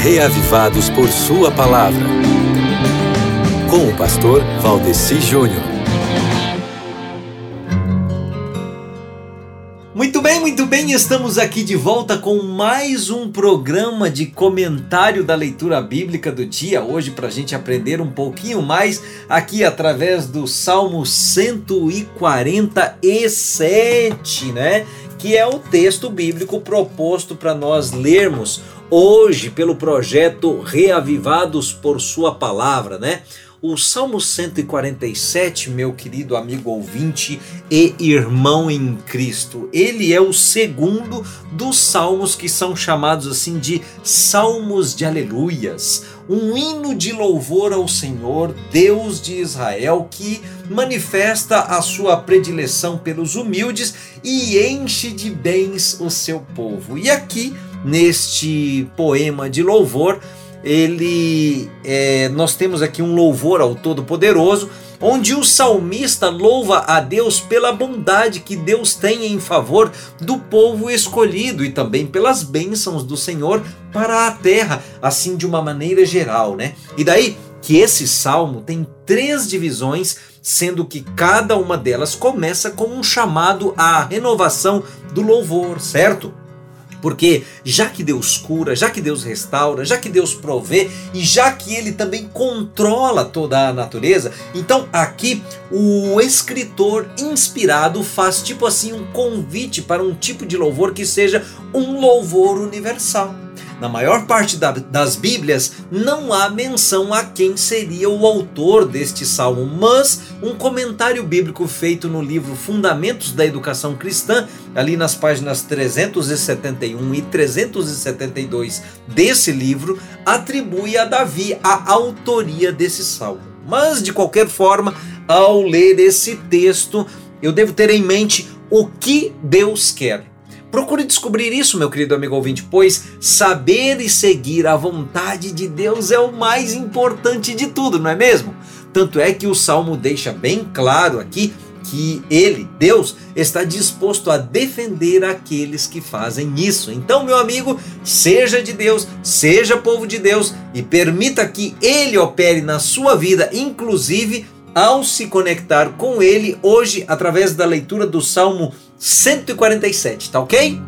reavivados por Sua palavra. Com o pastor Valdeci Júnior. Muito bem, muito bem, estamos aqui de volta com mais um programa de comentário da leitura bíblica do dia. Hoje, para a gente aprender um pouquinho mais aqui através do Salmo 147, né? Que é o texto bíblico proposto para nós lermos hoje pelo projeto Reavivados por Sua Palavra, né? O Salmo 147, meu querido amigo ouvinte e irmão em Cristo, ele é o segundo dos salmos que são chamados assim de salmos de aleluias, um hino de louvor ao Senhor, Deus de Israel, que manifesta a sua predileção pelos humildes e enche de bens o seu povo. E aqui, neste poema de louvor, ele é, nós temos aqui um louvor ao Todo-Poderoso, onde o salmista louva a Deus pela bondade que Deus tem em favor do povo escolhido e também pelas bênçãos do Senhor para a terra, assim de uma maneira geral, né? E daí que esse salmo tem três divisões, sendo que cada uma delas começa com um chamado à renovação do louvor, certo? Porque já que Deus cura, já que Deus restaura, já que Deus provê e já que ele também controla toda a natureza, então aqui o escritor inspirado faz tipo assim um convite para um tipo de louvor que seja um louvor universal. Na maior parte da, das Bíblias não há menção a quem seria o autor deste salmo, mas um comentário bíblico feito no livro Fundamentos da Educação Cristã, ali nas páginas 371 e 372 desse livro, atribui a Davi a autoria desse salmo. Mas de qualquer forma, ao ler esse texto, eu devo ter em mente o que Deus quer. Procure descobrir isso, meu querido amigo ouvinte, pois saber e seguir a vontade de Deus é o mais importante de tudo, não é mesmo? Tanto é que o salmo deixa bem claro aqui que ele, Deus, está disposto a defender aqueles que fazem isso. Então, meu amigo, seja de Deus, seja povo de Deus e permita que ele opere na sua vida, inclusive ao se conectar com ele hoje através da leitura do Salmo 147, tá ok?